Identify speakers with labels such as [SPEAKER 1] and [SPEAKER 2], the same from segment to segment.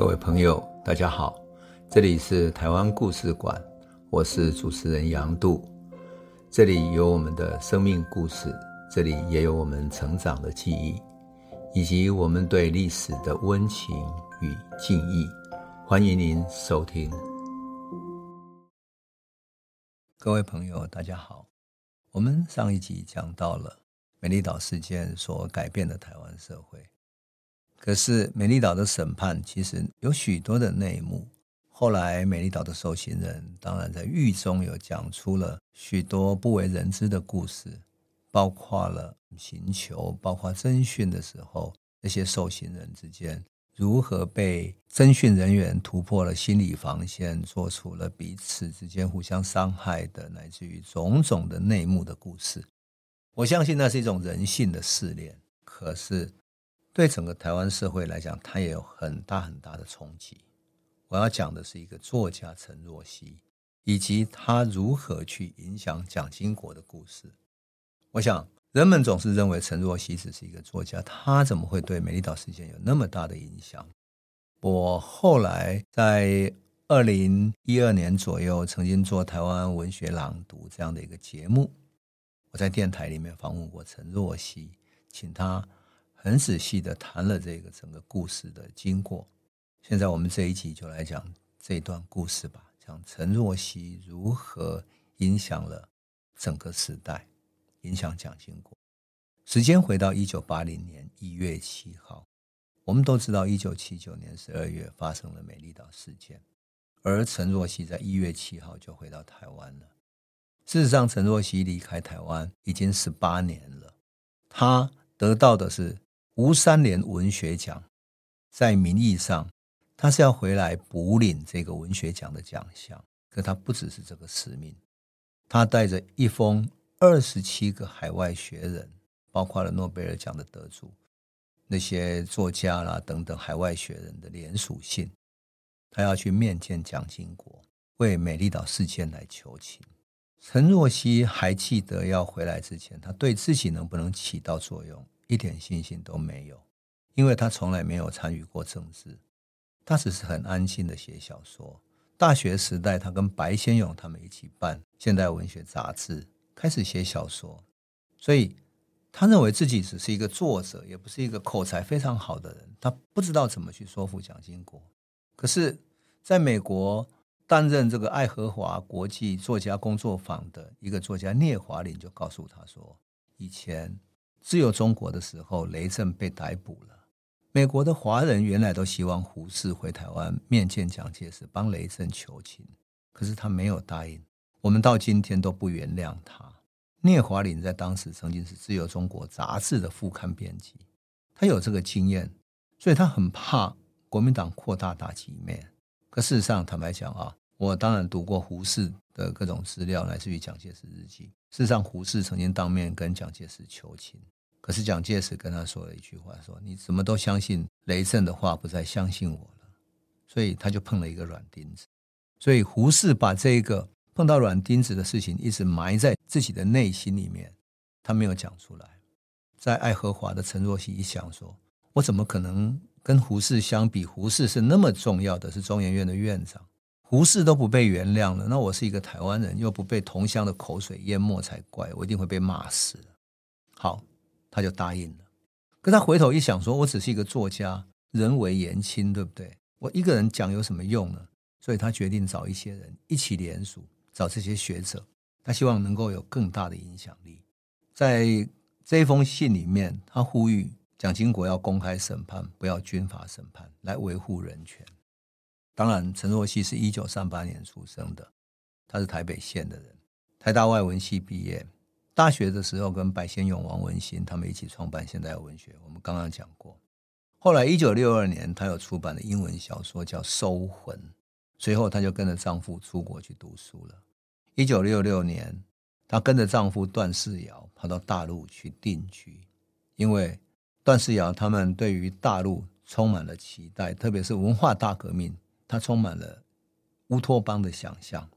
[SPEAKER 1] 各位朋友，大家好，这里是台湾故事馆，我是主持人杨度，这里有我们的生命故事，这里也有我们成长的记忆，以及我们对历史的温情与敬意，欢迎您收听。各位朋友，大家好，我们上一集讲到了美丽岛事件所改变的台湾社会。可是，美丽岛的审判其实有许多的内幕。后来，美丽岛的受刑人当然在狱中有讲出了许多不为人知的故事，包括了刑求，包括侦讯的时候，那些受刑人之间如何被侦讯人员突破了心理防线，做出了彼此之间互相伤害的，乃至于种种的内幕的故事。我相信那是一种人性的试炼。可是，对整个台湾社会来讲，它也有很大很大的冲击。我要讲的是一个作家陈若曦，以及他如何去影响蒋经国的故事。我想，人们总是认为陈若曦只是一个作家，他怎么会对美丽岛事件有那么大的影响？我后来在二零一二年左右，曾经做台湾文学朗读这样的一个节目，我在电台里面访问过陈若曦，请他。很仔细的谈了这个整个故事的经过。现在我们这一集就来讲这段故事吧，讲陈若曦如何影响了整个时代，影响蒋经国。时间回到一九八零年一月七号，我们都知道一九七九年十二月发生了美丽岛事件，而陈若曦在一月七号就回到台湾了。事实上，陈若曦离开台湾已经十八年了，他得到的是。吴三连文学奖，在名义上，他是要回来补领这个文学奖的奖项。可他不只是这个使命，他带着一封二十七个海外学人，包括了诺贝尔奖的得主、那些作家啦等等海外学人的联署信，他要去面见蒋经国，为美丽岛事件来求情。陈若曦还记得要回来之前，他对自己能不能起到作用，一点信心都没有，因为他从来没有参与过政治，他只是很安心的写小说。大学时代，他跟白先勇他们一起办现代文学杂志，开始写小说。所以，他认为自己只是一个作者，也不是一个口才非常好的人。他不知道怎么去说服蒋经国。可是，在美国担任这个爱荷华国际作家工作坊的一个作家聂华苓就告诉他说，以前。自由中国的时候，雷震被逮捕了。美国的华人原来都希望胡适回台湾面见蒋介石，帮雷震求情，可是他没有答应。我们到今天都不原谅他。聂华苓在当时曾经是自由中国杂志的副刊编辑，他有这个经验，所以他很怕国民党扩大打击面。可事实上，坦白讲啊，我当然读过胡适的各种资料，来自于蒋介石日记。事实上，胡适曾经当面跟蒋介石求情，可是蒋介石跟他说了一句话：“说你怎么都相信雷震的话，不再相信我了。”所以他就碰了一个软钉子。所以胡适把这个碰到软钉子的事情一直埋在自己的内心里面，他没有讲出来。在爱荷华的陈若曦一想说：“我怎么可能跟胡适相比？胡适是那么重要的，是中研院的院长。”胡适都不被原谅了，那我是一个台湾人，又不被同乡的口水淹没才怪，我一定会被骂死。好，他就答应了。可他回头一想说，我只是一个作家，人微言轻，对不对？我一个人讲有什么用呢？所以他决定找一些人一起联署，找这些学者，他希望能够有更大的影响力。在这封信里面，他呼吁蒋经国要公开审判，不要军法审判，来维护人权。当然，陈若曦是一九三八年出生的，他是台北县的人，台大外文系毕业。大学的时候跟白先勇、王文兴他们一起创办现代文学，我们刚刚讲过。后来一九六二年，她有出版的英文小说叫《收魂》，随后她就跟着丈夫出国去读书了。一九六六年，她跟着丈夫段世尧跑到大陆去定居，因为段世尧他们对于大陆充满了期待，特别是文化大革命。他充满了乌托邦的想象。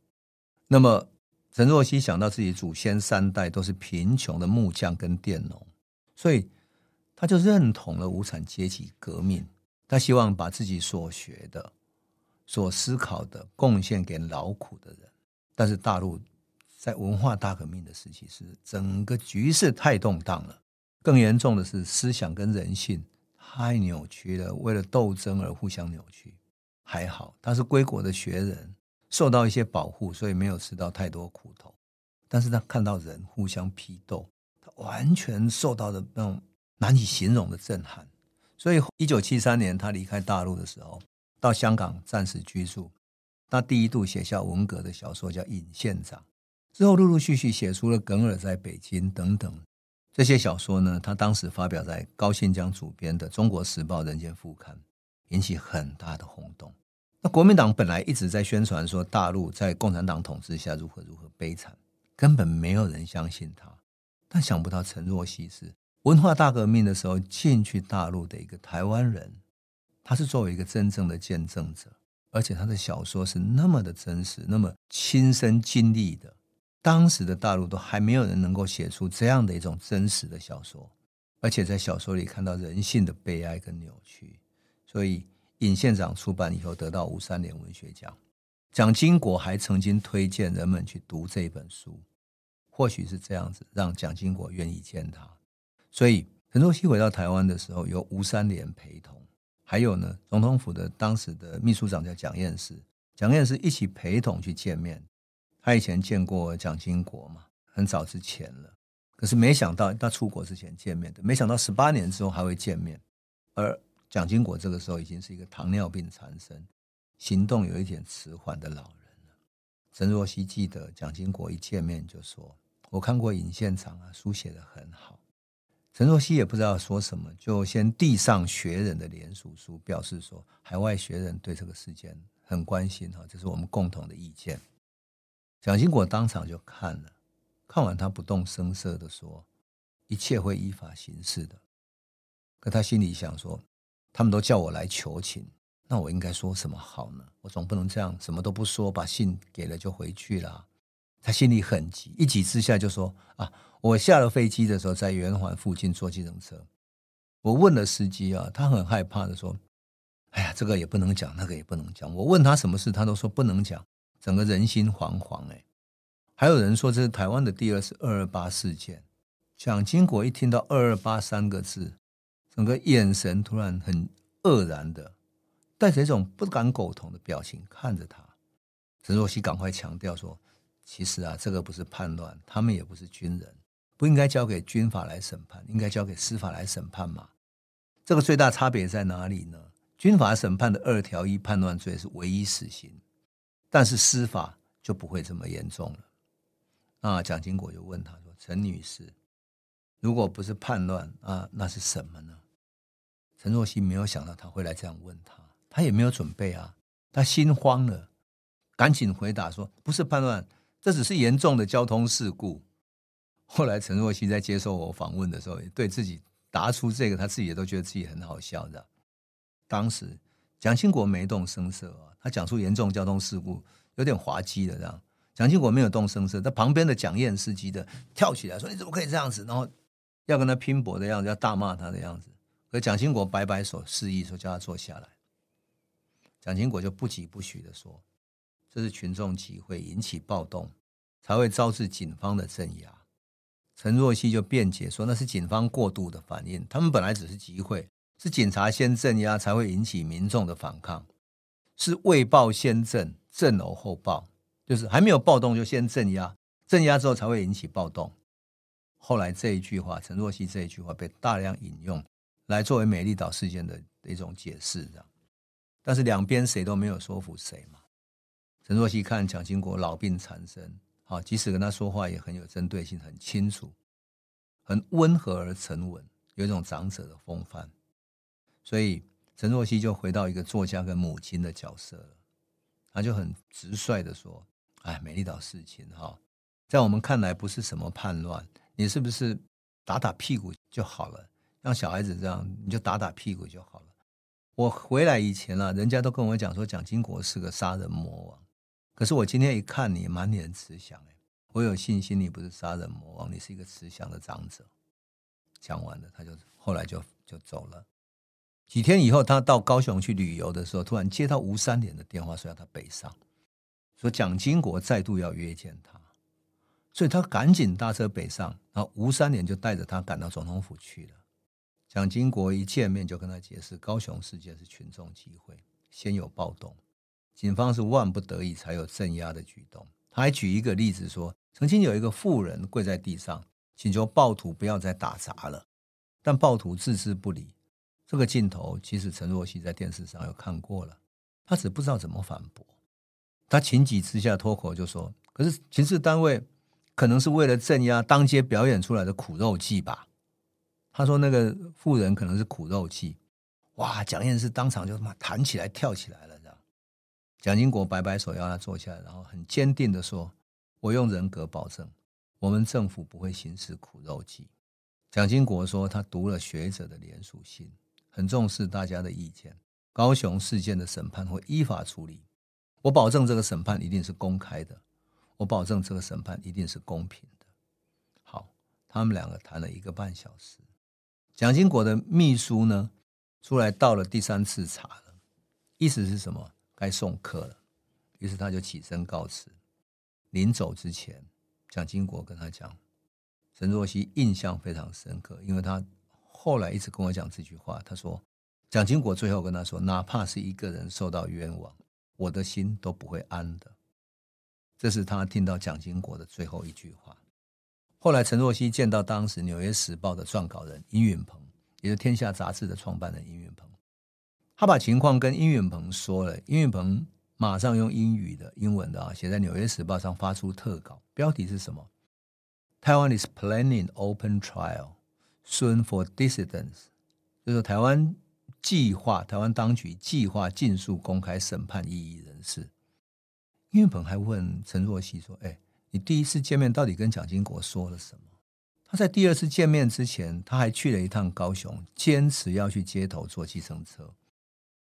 [SPEAKER 1] 那么，陈若曦想到自己祖先三代都是贫穷的木匠跟佃农，所以他就认同了无产阶级革命。他希望把自己所学的、所思考的贡献给劳苦的人。但是大陆在文化大革命的时期，是整个局势太动荡了，更严重的是思想跟人性太扭曲了，为了斗争而互相扭曲。还好他是归国的学人，受到一些保护，所以没有吃到太多苦头。但是他看到人互相批斗，他完全受到的那种难以形容的震撼。所以，一九七三年他离开大陆的时候，到香港暂时居住。他第一度写下文革的小说叫《尹县长》，之后陆陆续续写出了《耿尔在北京》等等这些小说呢。他当时发表在高信江主编的《中国时报》《人间副刊》，引起很大的轰动。那国民党本来一直在宣传说大陆在共产党统治下如何如何悲惨，根本没有人相信他。但想不到陈若曦是文化大革命的时候进去大陆的一个台湾人，他是作为一个真正的见证者。而且他的小说是那么的真实，那么亲身经历的，当时的大陆都还没有人能够写出这样的一种真实的小说，而且在小说里看到人性的悲哀跟扭曲，所以尹县长出版以后得到吴三连文学奖，蒋经国还曾经推荐人们去读这本书，或许是这样子让蒋经国愿意见他，所以陈若曦回到台湾的时候，由吴三连陪同。还有呢，总统府的当时的秘书长叫蒋彦士，蒋彦士一起陪同去见面。他以前见过蒋经国嘛，很早之前了。可是没想到他出国之前见面的，没想到十八年之后还会见面。而蒋经国这个时候已经是一个糖尿病缠身、行动有一点迟缓的老人了。陈若曦记得蒋经国一见面就说：“我看过尹县长啊，书写的很好。”陈若曦也不知道说什么，就先递上学人的联署书，表示说海外学人对这个事件很关心哈，这是我们共同的意见。蒋经国当场就看了，看完他不动声色的说：“一切会依法行事的。”可他心里想说：“他们都叫我来求情，那我应该说什么好呢？我总不能这样什么都不说，把信给了就回去了。”他心里很急，一急之下就说：“啊。”我下了飞机的时候，在圆环附近坐计程车。我问了司机啊，他很害怕的说：“哎呀，这个也不能讲，那个也不能讲。”我问他什么事，他都说不能讲，整个人心惶惶。哎，还有人说这是台湾的第二次二二八事件。蒋经国一听到“二二八”三个字，整个眼神突然很愕然的，带着一种不敢苟同的表情看着他。陈若曦赶快强调说：“其实啊，这个不是叛乱，他们也不是军人。”不应该交给军法来审判，应该交给司法来审判嘛？这个最大差别在哪里呢？军法审判的二条一叛乱罪是唯一死刑，但是司法就不会这么严重了。那蒋经国就问他说：“陈女士，如果不是叛乱啊，那是什么呢？”陈若曦没有想到他会来这样问他，他也没有准备啊，他心慌了，赶紧回答说：“不是叛乱，这只是严重的交通事故。”后来陈若曦在接受我访问的时候，也对自己答出这个，他自己也都觉得自己很好笑的。当时蒋经国没动声色啊，他讲出严重交通事故，有点滑稽的这样。蒋经国没有动声色，他旁边的蒋彦士记得跳起来说：“你怎么可以这样子？”然后要跟他拼搏的样子，要大骂他的样子。可蒋经国摆摆手示意说：“叫他坐下来。”蒋经国就不疾不徐的说：“这是群众集会引起暴动，才会招致警方的镇压。”陈若曦就辩解说，那是警方过度的反应，他们本来只是集会，是警察先镇压，才会引起民众的反抗，是未暴先镇，镇偶后暴，就是还没有暴动就先镇压，镇压之后才会引起暴动。后来这一句话，陈若曦这一句话被大量引用来作为美丽岛事件的一种解释，这样。但是两边谁都没有说服谁嘛。陈若曦看蒋经国老病缠身。啊，即使跟他说话也很有针对性，很清楚，很温和而沉稳，有一种长者的风范。所以陈若曦就回到一个作家跟母亲的角色了。他就很直率的说：“哎，美丽岛事情哈，在我们看来不是什么叛乱，你是不是打打屁股就好了？像小孩子这样，你就打打屁股就好了。我回来以前啊，人家都跟我讲说，蒋经国是个杀人魔王。”可是我今天一看你满脸慈祥，我有信心你不是杀人魔王，你是一个慈祥的长者。讲完了，他就后来就就走了。几天以后，他到高雄去旅游的时候，突然接到吴三连的电话，说要他北上，说蒋经国再度要约见他，所以他赶紧搭车北上，然后吴三连就带着他赶到总统府去了。蒋经国一见面就跟他解释，高雄事件是群众集会，先有暴动，警方是万不得已才有镇压的举动。他还举一个例子说，曾经有一个妇人跪在地上，请求暴徒不要再打砸了，但暴徒置之不理。这个镜头其实陈若曦在电视上有看过了，他只不知道怎么反驳。他情急之下脱口就说：“可是情治单位可能是为了镇压当街表演出来的苦肉计吧？”他说：“那个妇人可能是苦肉计。”哇！蒋彦士当场就他妈弹起来跳起来了，这样。蒋经国摆摆手要他坐下来，然后很坚定的说：“我用人格保证，我们政府不会行使苦肉计。”蒋经国说：“他读了学者的联署信。”很重视大家的意见，高雄事件的审判会依法处理。我保证这个审判一定是公开的，我保证这个审判一定是公平的。好，他们两个谈了一个半小时。蒋经国的秘书呢，出来倒了第三次茶了，意思是什么？该送客了。于是他就起身告辞。临走之前，蒋经国跟他讲，陈若曦印象非常深刻，因为他。后来一直跟我讲这句话，他说：“蒋经国最后跟他说，哪怕是一个人受到冤枉，我的心都不会安的。”这是他听到蒋经国的最后一句话。后来陈若曦见到当时《纽约时报》的撰稿人殷允鹏，也就是《天下》杂志的创办人殷允鹏，他把情况跟殷允鹏说了，殷允鹏马上用英语的、英文的啊，写在《纽约时报》上发出特稿，标题是什么？Taiwan is planning open trial。Soon for dissidents，就是台湾计划，台湾当局计划尽速公开审判异议人士。殷允鹏还问陈若曦说：“哎，你第一次见面到底跟蒋经国说了什么？”他在第二次见面之前，他还去了一趟高雄，坚持要去街头坐计程车。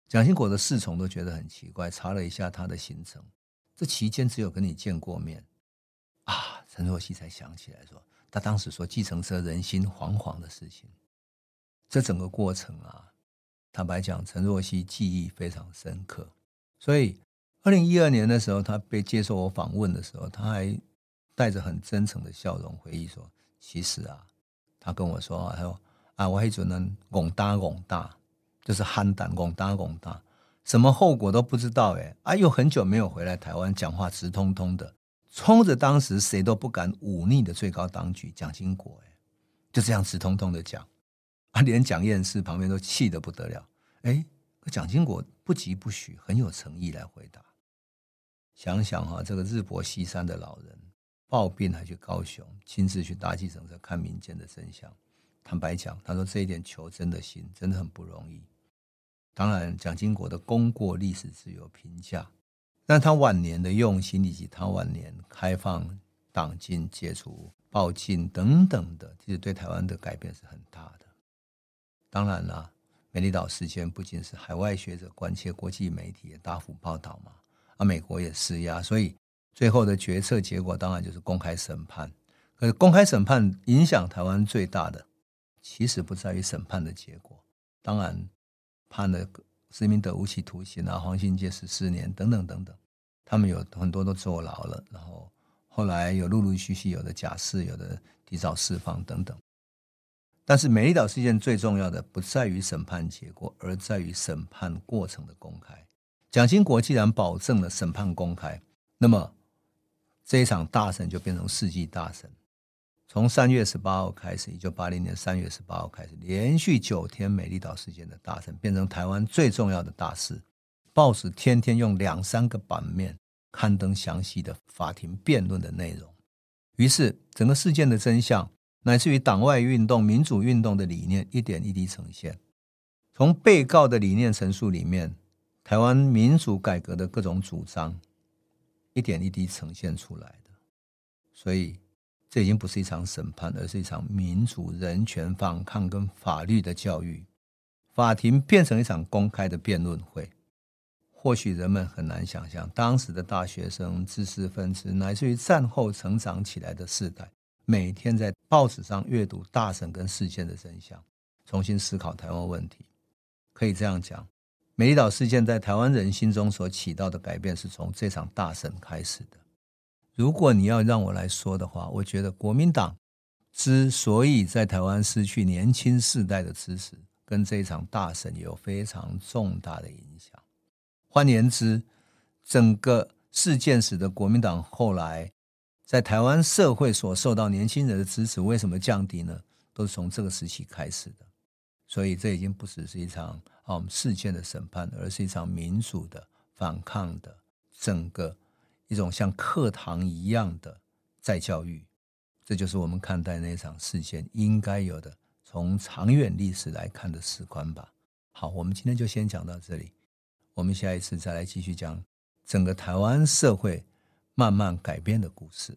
[SPEAKER 1] 蒋经国的侍从都觉得很奇怪，查了一下他的行程，这期间只有跟你见过面啊。陈若曦才想起来说。他当时说计程车人心惶惶的事情，这整个过程啊，坦白讲，陈若曦记忆非常深刻。所以，二零一二年的时候，他被接受我访问的时候，他还带着很真诚的笑容回忆说：“其实啊，他跟我说，他说啊，我还只能拱大拱大，就是憨胆拱大拱大，什么后果都不知道。哎，啊，又很久没有回来台湾，讲话直通通的。”冲着当时谁都不敢忤逆的最高当局蒋经国，哎，就这样直通通的讲，啊，连蒋彦士旁边都气得不得了，哎，可蒋经国不疾不徐，很有诚意来回答。想想哈，这个日薄西山的老人，抱病还去高雄，亲自去搭计程车看民间的真相。坦白讲，他说这一点求真的心真的很不容易。当然，蒋经国的功过历史自有评价。但他晚年的用心，以及他晚年开放党禁、解除报禁等等的，其实对台湾的改变是很大的。当然了，美丽岛事件不仅是海外学者关切，国际媒体也大幅报道嘛，啊，美国也施压，所以最后的决策结果当然就是公开审判。可是公开审判影响台湾最大的，其实不在于审判的结果，当然判了。施明德无期徒刑啊，黄信介十四年等等等等，他们有很多都坐牢了，然后后来有陆陆续续有的假释，有的提早释放等等。但是美丽岛事件最重要的不在于审判结果，而在于审判过程的公开。蒋经国既然保证了审判公开，那么这一场大审就变成世纪大审。从三月十八号开始，一九八零年三月十八号开始，连续九天美丽岛事件的大审，变成台湾最重要的大事。报纸天天用两三个版面刊登详细的法庭辩论的内容。于是，整个事件的真相，乃至于党外运动、民主运动的理念，一点一滴呈现。从被告的理念陈述里面，台湾民主改革的各种主张，一点一滴呈现出来的。所以。这已经不是一场审判，而是一场民主、人权、反抗跟法律的教育。法庭变成一场公开的辩论会。或许人们很难想象，当时的大学生、知识分子，乃至于战后成长起来的世代，每天在报纸上阅读大审跟事件的真相，重新思考台湾问题。可以这样讲，美丽岛事件在台湾人心中所起到的改变，是从这场大审开始的。如果你要让我来说的话，我觉得国民党之所以在台湾失去年轻世代的支持，跟这场大审有非常重大的影响。换言之，整个事件使得国民党后来在台湾社会所受到年轻人的支持，为什么降低呢？都是从这个时期开始的。所以这已经不只是一场啊事件的审判，而是一场民主的反抗的整个一种像课堂一样的再教育。这就是我们看待那场事件应该有的从长远历史来看的史观吧。好，我们今天就先讲到这里，我们下一次再来继续讲整个台湾社会慢慢改变的故事。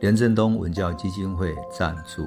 [SPEAKER 1] 连震东文教基金会赞助。